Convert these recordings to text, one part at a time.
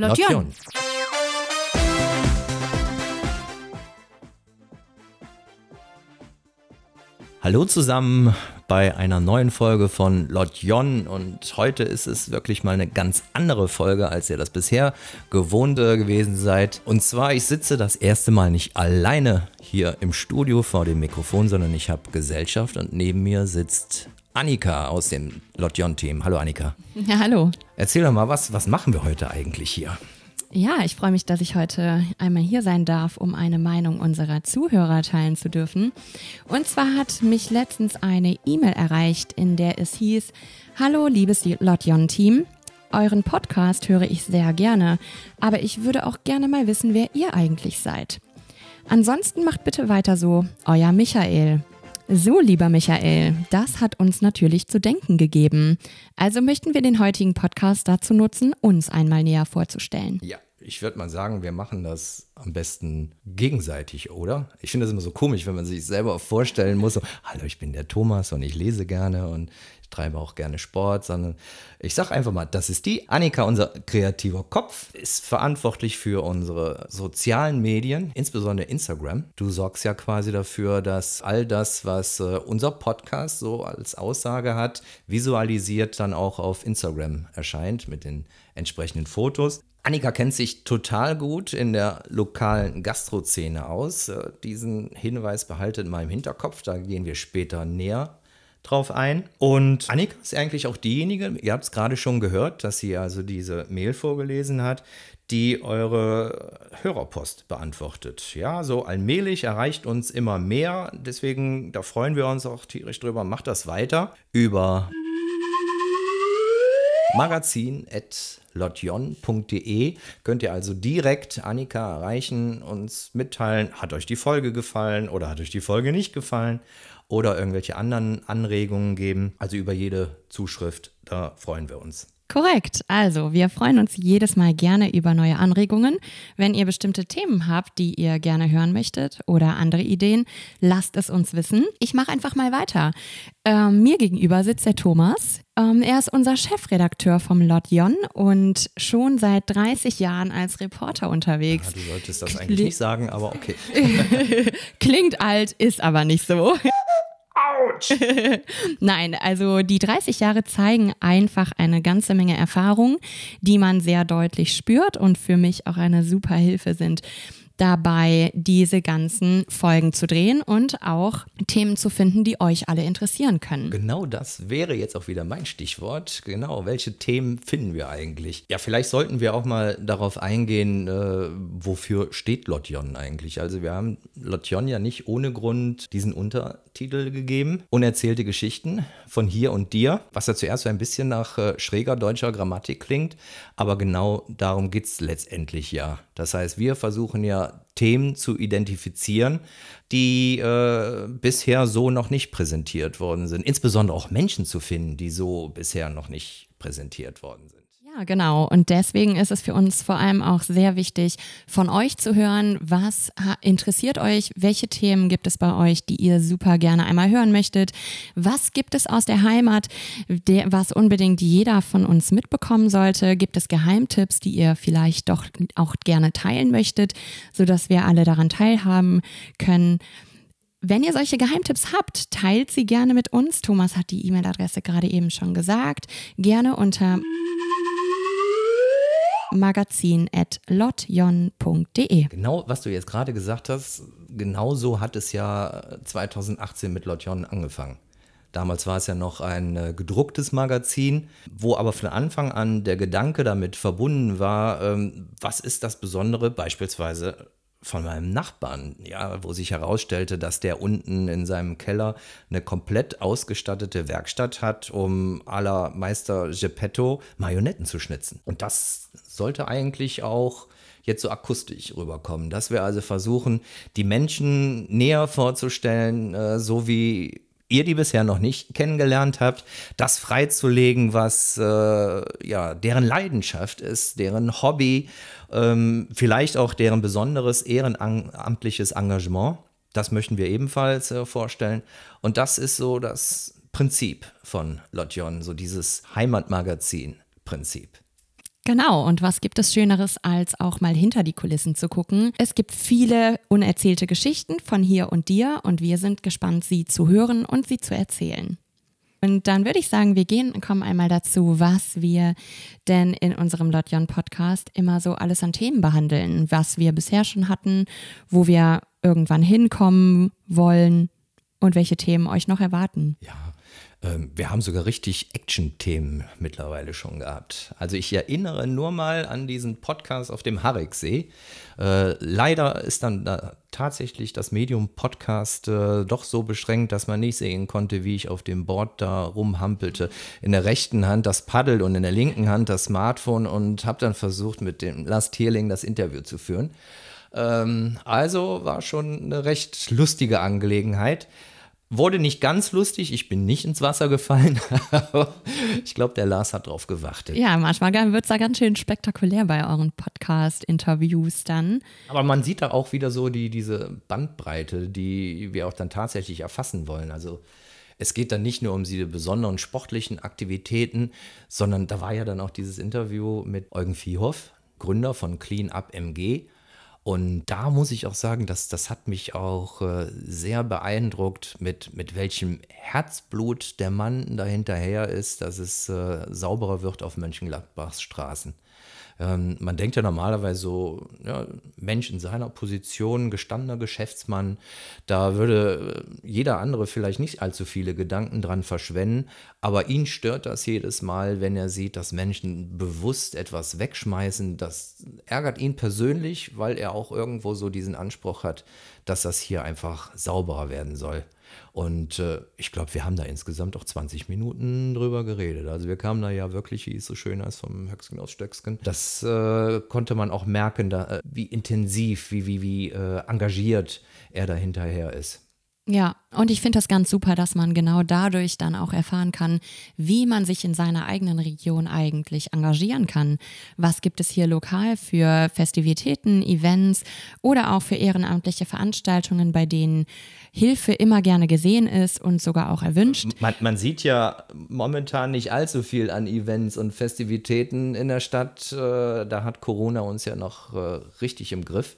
Lotjon. Hallo zusammen bei einer neuen Folge von Lotjon und heute ist es wirklich mal eine ganz andere Folge, als ihr das bisher gewohnte gewesen seid. Und zwar, ich sitze das erste Mal nicht alleine hier im Studio vor dem Mikrofon, sondern ich habe Gesellschaft und neben mir sitzt Annika aus dem Lotjon-Team. Hallo Annika. Ja, hallo. Erzähl doch mal, was, was machen wir heute eigentlich hier? Ja, ich freue mich, dass ich heute einmal hier sein darf, um eine Meinung unserer Zuhörer teilen zu dürfen. Und zwar hat mich letztens eine E-Mail erreicht, in der es hieß, Hallo, liebes Lotjon-Team. Euren Podcast höre ich sehr gerne, aber ich würde auch gerne mal wissen, wer ihr eigentlich seid. Ansonsten macht bitte weiter so, euer Michael. So, lieber Michael, das hat uns natürlich zu denken gegeben. Also möchten wir den heutigen Podcast dazu nutzen, uns einmal näher vorzustellen. Ja, ich würde mal sagen, wir machen das am besten gegenseitig, oder? Ich finde das immer so komisch, wenn man sich selber vorstellen muss, so, hallo, ich bin der Thomas und ich lese gerne und treibe auch gerne Sport, sondern ich sage einfach mal, das ist die Annika, unser kreativer Kopf, ist verantwortlich für unsere sozialen Medien, insbesondere Instagram. Du sorgst ja quasi dafür, dass all das, was äh, unser Podcast so als Aussage hat, visualisiert dann auch auf Instagram erscheint mit den entsprechenden Fotos. Annika kennt sich total gut in der lokalen Gastrozene aus. Äh, diesen Hinweis behaltet mal im Hinterkopf, da gehen wir später näher drauf ein. Und Annika ist eigentlich auch diejenige, ihr habt es gerade schon gehört, dass sie also diese Mail vorgelesen hat, die eure Hörerpost beantwortet. Ja, so allmählich erreicht uns immer mehr. Deswegen, da freuen wir uns auch tierisch drüber. Macht das weiter über magazin.lotjon.de könnt ihr also direkt Annika erreichen, uns mitteilen, hat euch die Folge gefallen oder hat euch die Folge nicht gefallen oder irgendwelche anderen Anregungen geben. Also über jede Zuschrift, da freuen wir uns. Korrekt. Also, wir freuen uns jedes Mal gerne über neue Anregungen. Wenn ihr bestimmte Themen habt, die ihr gerne hören möchtet oder andere Ideen, lasst es uns wissen. Ich mache einfach mal weiter. Ähm, mir gegenüber sitzt der Thomas. Ähm, er ist unser Chefredakteur vom Lotjon und schon seit 30 Jahren als Reporter unterwegs. Ja, du solltest das eigentlich nicht sagen, aber okay. Klingt alt, ist aber nicht so. Autsch! Nein, also die 30 Jahre zeigen einfach eine ganze Menge Erfahrung, die man sehr deutlich spürt und für mich auch eine super Hilfe sind dabei, diese ganzen Folgen zu drehen und auch Themen zu finden, die euch alle interessieren können. Genau das wäre jetzt auch wieder mein Stichwort. Genau, welche Themen finden wir eigentlich? Ja, vielleicht sollten wir auch mal darauf eingehen, äh, wofür steht Lotjon eigentlich? Also wir haben Lotjon ja nicht ohne Grund diesen Untertitel gegeben. Unerzählte Geschichten von hier und dir, was ja zuerst so ein bisschen nach äh, schräger deutscher Grammatik klingt, aber genau darum geht es letztendlich ja. Das heißt, wir versuchen ja Themen zu identifizieren, die äh, bisher so noch nicht präsentiert worden sind. Insbesondere auch Menschen zu finden, die so bisher noch nicht präsentiert worden sind. Genau. Und deswegen ist es für uns vor allem auch sehr wichtig, von euch zu hören, was interessiert euch, welche Themen gibt es bei euch, die ihr super gerne einmal hören möchtet, was gibt es aus der Heimat, der, was unbedingt jeder von uns mitbekommen sollte, gibt es Geheimtipps, die ihr vielleicht doch auch gerne teilen möchtet, sodass wir alle daran teilhaben können. Wenn ihr solche Geheimtipps habt, teilt sie gerne mit uns. Thomas hat die E-Mail-Adresse gerade eben schon gesagt. Gerne unter magazin.lotjon.de. Genau, was du jetzt gerade gesagt hast, genau so hat es ja 2018 mit Lotjon angefangen. Damals war es ja noch ein äh, gedrucktes Magazin, wo aber von Anfang an der Gedanke damit verbunden war, ähm, was ist das Besondere beispielsweise von meinem Nachbarn, ja, wo sich herausstellte, dass der unten in seinem Keller eine komplett ausgestattete Werkstatt hat, um aller Meister Geppetto Marionetten zu schnitzen. Und das sollte eigentlich auch jetzt so akustisch rüberkommen, dass wir also versuchen, die Menschen näher vorzustellen, äh, so wie ihr die bisher noch nicht kennengelernt habt, das freizulegen, was äh, ja deren Leidenschaft ist, deren Hobby, ähm, vielleicht auch deren besonderes ehrenamtliches Engagement. Das möchten wir ebenfalls äh, vorstellen. Und das ist so das Prinzip von Lotjon, so dieses Heimatmagazin-Prinzip. Genau, und was gibt es Schöneres, als auch mal hinter die Kulissen zu gucken? Es gibt viele unerzählte Geschichten von hier und dir und wir sind gespannt, sie zu hören und sie zu erzählen. Und dann würde ich sagen, wir gehen, kommen einmal dazu, was wir denn in unserem Lotjon Podcast immer so alles an Themen behandeln, was wir bisher schon hatten, wo wir irgendwann hinkommen wollen und welche Themen euch noch erwarten. Ja, wir haben sogar richtig Action-Themen mittlerweile schon gehabt. Also ich erinnere nur mal an diesen Podcast auf dem Hariksee. Äh, leider ist dann da tatsächlich das Medium Podcast äh, doch so beschränkt, dass man nicht sehen konnte, wie ich auf dem Board da rumhampelte. In der rechten Hand das Paddel und in der linken Hand das Smartphone und habe dann versucht, mit dem Last Tierling das Interview zu führen. Ähm, also war schon eine recht lustige Angelegenheit. Wurde nicht ganz lustig, ich bin nicht ins Wasser gefallen, aber ich glaube, der Lars hat drauf gewartet. Ja, manchmal wird es da ganz schön spektakulär bei euren Podcast-Interviews dann. Aber man sieht da auch wieder so die, diese Bandbreite, die wir auch dann tatsächlich erfassen wollen. Also es geht dann nicht nur um diese besonderen sportlichen Aktivitäten, sondern da war ja dann auch dieses Interview mit Eugen Viehhoff, Gründer von Clean Up MG. Und da muss ich auch sagen, dass das hat mich auch äh, sehr beeindruckt, mit, mit welchem Herzblut der Mann dahinterher ist, dass es äh, sauberer wird auf Mönchengladbachs Straßen. Ähm, man denkt ja normalerweise so, ja, Mensch in seiner Position, gestandener Geschäftsmann, da würde äh, jeder andere vielleicht nicht allzu viele Gedanken dran verschwenden, aber ihn stört das jedes Mal, wenn er sieht, dass Menschen bewusst etwas wegschmeißen. Das ärgert ihn persönlich, weil er auch irgendwo so diesen Anspruch hat, dass das hier einfach sauberer werden soll. Und äh, ich glaube, wir haben da insgesamt auch 20 Minuten drüber geredet. Also wir kamen da ja wirklich, wie es so schön heißt, vom Höcksken aus Stöcksken. Das äh, konnte man auch merken, da, äh, wie intensiv, wie, wie, wie äh, engagiert er da hinterher ist. Ja, und ich finde das ganz super, dass man genau dadurch dann auch erfahren kann, wie man sich in seiner eigenen Region eigentlich engagieren kann. Was gibt es hier lokal für Festivitäten, Events oder auch für ehrenamtliche Veranstaltungen, bei denen Hilfe immer gerne gesehen ist und sogar auch erwünscht. Man, man sieht ja momentan nicht allzu viel an Events und Festivitäten in der Stadt. Äh, da hat Corona uns ja noch äh, richtig im Griff.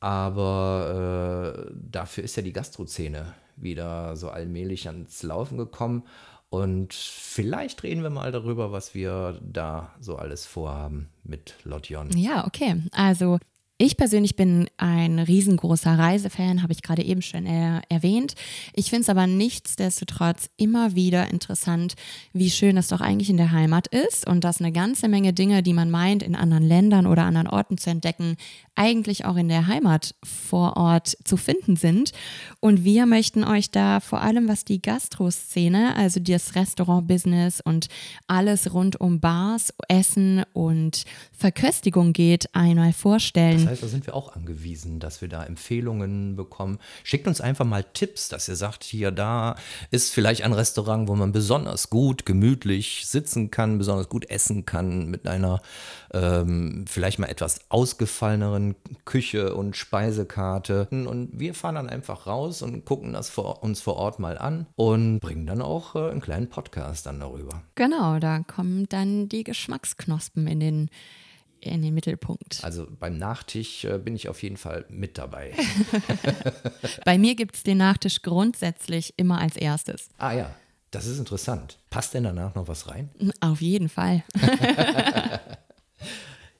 Aber äh, dafür ist ja die Gastrozene wieder so allmählich ans Laufen gekommen. Und vielleicht reden wir mal darüber, was wir da so alles vorhaben mit Lotjon. Ja, okay. Also ich persönlich bin ein riesengroßer Reisefan, habe ich gerade eben schon er erwähnt. Ich finde es aber nichtsdestotrotz immer wieder interessant, wie schön es doch eigentlich in der Heimat ist und dass eine ganze Menge Dinge, die man meint, in anderen Ländern oder anderen Orten zu entdecken, eigentlich auch in der Heimat vor Ort zu finden sind. Und wir möchten euch da vor allem, was die Gastroszene, also das Restaurant-Business und alles rund um Bars, Essen und Verköstigung geht, einmal vorstellen. Heißt, da sind wir auch angewiesen, dass wir da Empfehlungen bekommen. Schickt uns einfach mal Tipps, dass ihr sagt, hier, da ist vielleicht ein Restaurant, wo man besonders gut, gemütlich sitzen kann, besonders gut essen kann, mit einer ähm, vielleicht mal etwas ausgefalleneren Küche und Speisekarte. Und wir fahren dann einfach raus und gucken das vor, uns vor Ort mal an und bringen dann auch äh, einen kleinen Podcast dann darüber. Genau, da kommen dann die Geschmacksknospen in den in den Mittelpunkt. Also beim Nachtisch äh, bin ich auf jeden Fall mit dabei. Bei mir gibt es den Nachtisch grundsätzlich immer als erstes. Ah ja, das ist interessant. Passt denn danach noch was rein? Auf jeden Fall.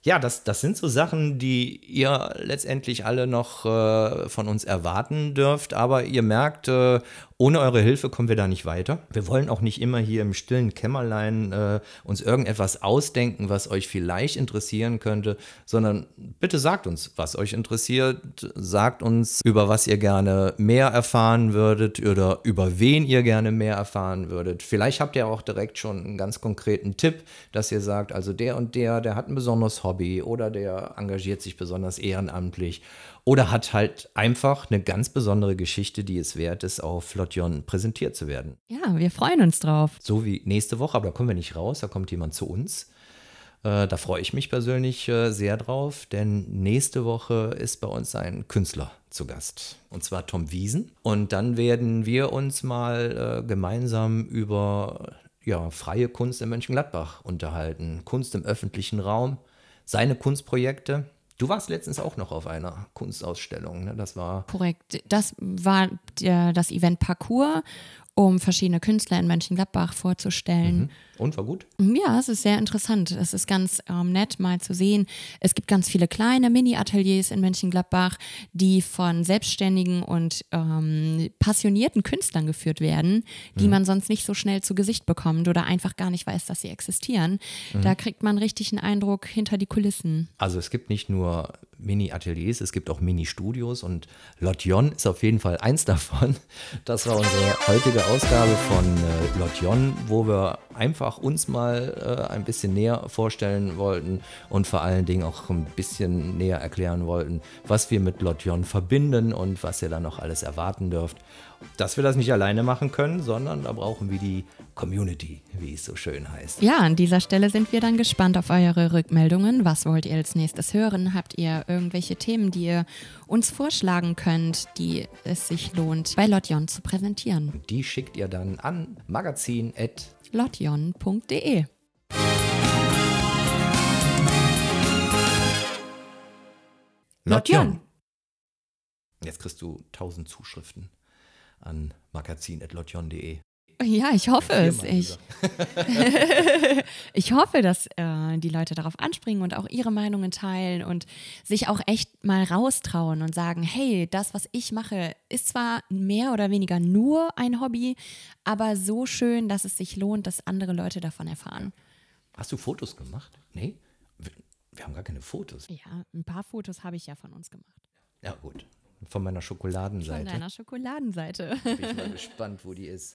ja, das, das sind so Sachen, die ihr letztendlich alle noch äh, von uns erwarten dürft. Aber ihr merkt, äh, ohne eure Hilfe kommen wir da nicht weiter. Wir wollen auch nicht immer hier im stillen Kämmerlein äh, uns irgendetwas ausdenken, was euch vielleicht interessieren könnte, sondern bitte sagt uns, was euch interessiert. Sagt uns, über was ihr gerne mehr erfahren würdet oder über wen ihr gerne mehr erfahren würdet. Vielleicht habt ihr auch direkt schon einen ganz konkreten Tipp, dass ihr sagt, also der und der, der hat ein besonderes Hobby oder der engagiert sich besonders ehrenamtlich oder hat halt einfach eine ganz besondere Geschichte, die es wert ist, auf Lotjon präsentiert zu werden. Ja, wir freuen uns drauf. So wie nächste Woche, aber da kommen wir nicht raus, da kommt jemand zu uns. Äh, da freue ich mich persönlich äh, sehr drauf, denn nächste Woche ist bei uns ein Künstler zu Gast. Und zwar Tom Wiesen. Und dann werden wir uns mal äh, gemeinsam über ja, freie Kunst in Mönchengladbach unterhalten. Kunst im öffentlichen Raum, seine Kunstprojekte. Du warst letztens auch noch auf einer Kunstausstellung, ne? Das war. Korrekt. Das war der, das Event Parcours um verschiedene Künstler in Mönchengladbach vorzustellen. Mhm. Und war gut? Ja, es ist sehr interessant. Es ist ganz ähm, nett mal zu sehen. Es gibt ganz viele kleine Mini-Ateliers in Mönchengladbach, die von selbstständigen und ähm, passionierten Künstlern geführt werden, die mhm. man sonst nicht so schnell zu Gesicht bekommt oder einfach gar nicht weiß, dass sie existieren. Mhm. Da kriegt man richtig einen Eindruck hinter die Kulissen. Also es gibt nicht nur Mini-Ateliers, es gibt auch Mini-Studios und Lotjon ist auf jeden Fall eins davon. Das war unsere heutige Ausgabe von äh, Lotjon, wo wir einfach uns mal äh, ein bisschen näher vorstellen wollten und vor allen Dingen auch ein bisschen näher erklären wollten, was wir mit Lotjon verbinden und was ihr dann noch alles erwarten dürft dass wir das nicht alleine machen können, sondern da brauchen wir die Community, wie es so schön heißt. Ja, an dieser Stelle sind wir dann gespannt auf eure Rückmeldungen. Was wollt ihr als nächstes hören? Habt ihr irgendwelche Themen, die ihr uns vorschlagen könnt, die es sich lohnt, bei Lotjon zu präsentieren? Die schickt ihr dann an magazin.lotjon.de. Lotjon. Jetzt kriegst du tausend Zuschriften an magazin.lotjon.de. Ja, ich hoffe es. Ich, ich hoffe, dass äh, die Leute darauf anspringen und auch ihre Meinungen teilen und sich auch echt mal raustrauen und sagen, hey, das, was ich mache, ist zwar mehr oder weniger nur ein Hobby, aber so schön, dass es sich lohnt, dass andere Leute davon erfahren. Hast du Fotos gemacht? Nee? Wir, wir haben gar keine Fotos. Ja, ein paar Fotos habe ich ja von uns gemacht. Ja, gut. Von meiner Schokoladenseite. Von deiner Schokoladenseite. Bin ich mal gespannt, wo die ist.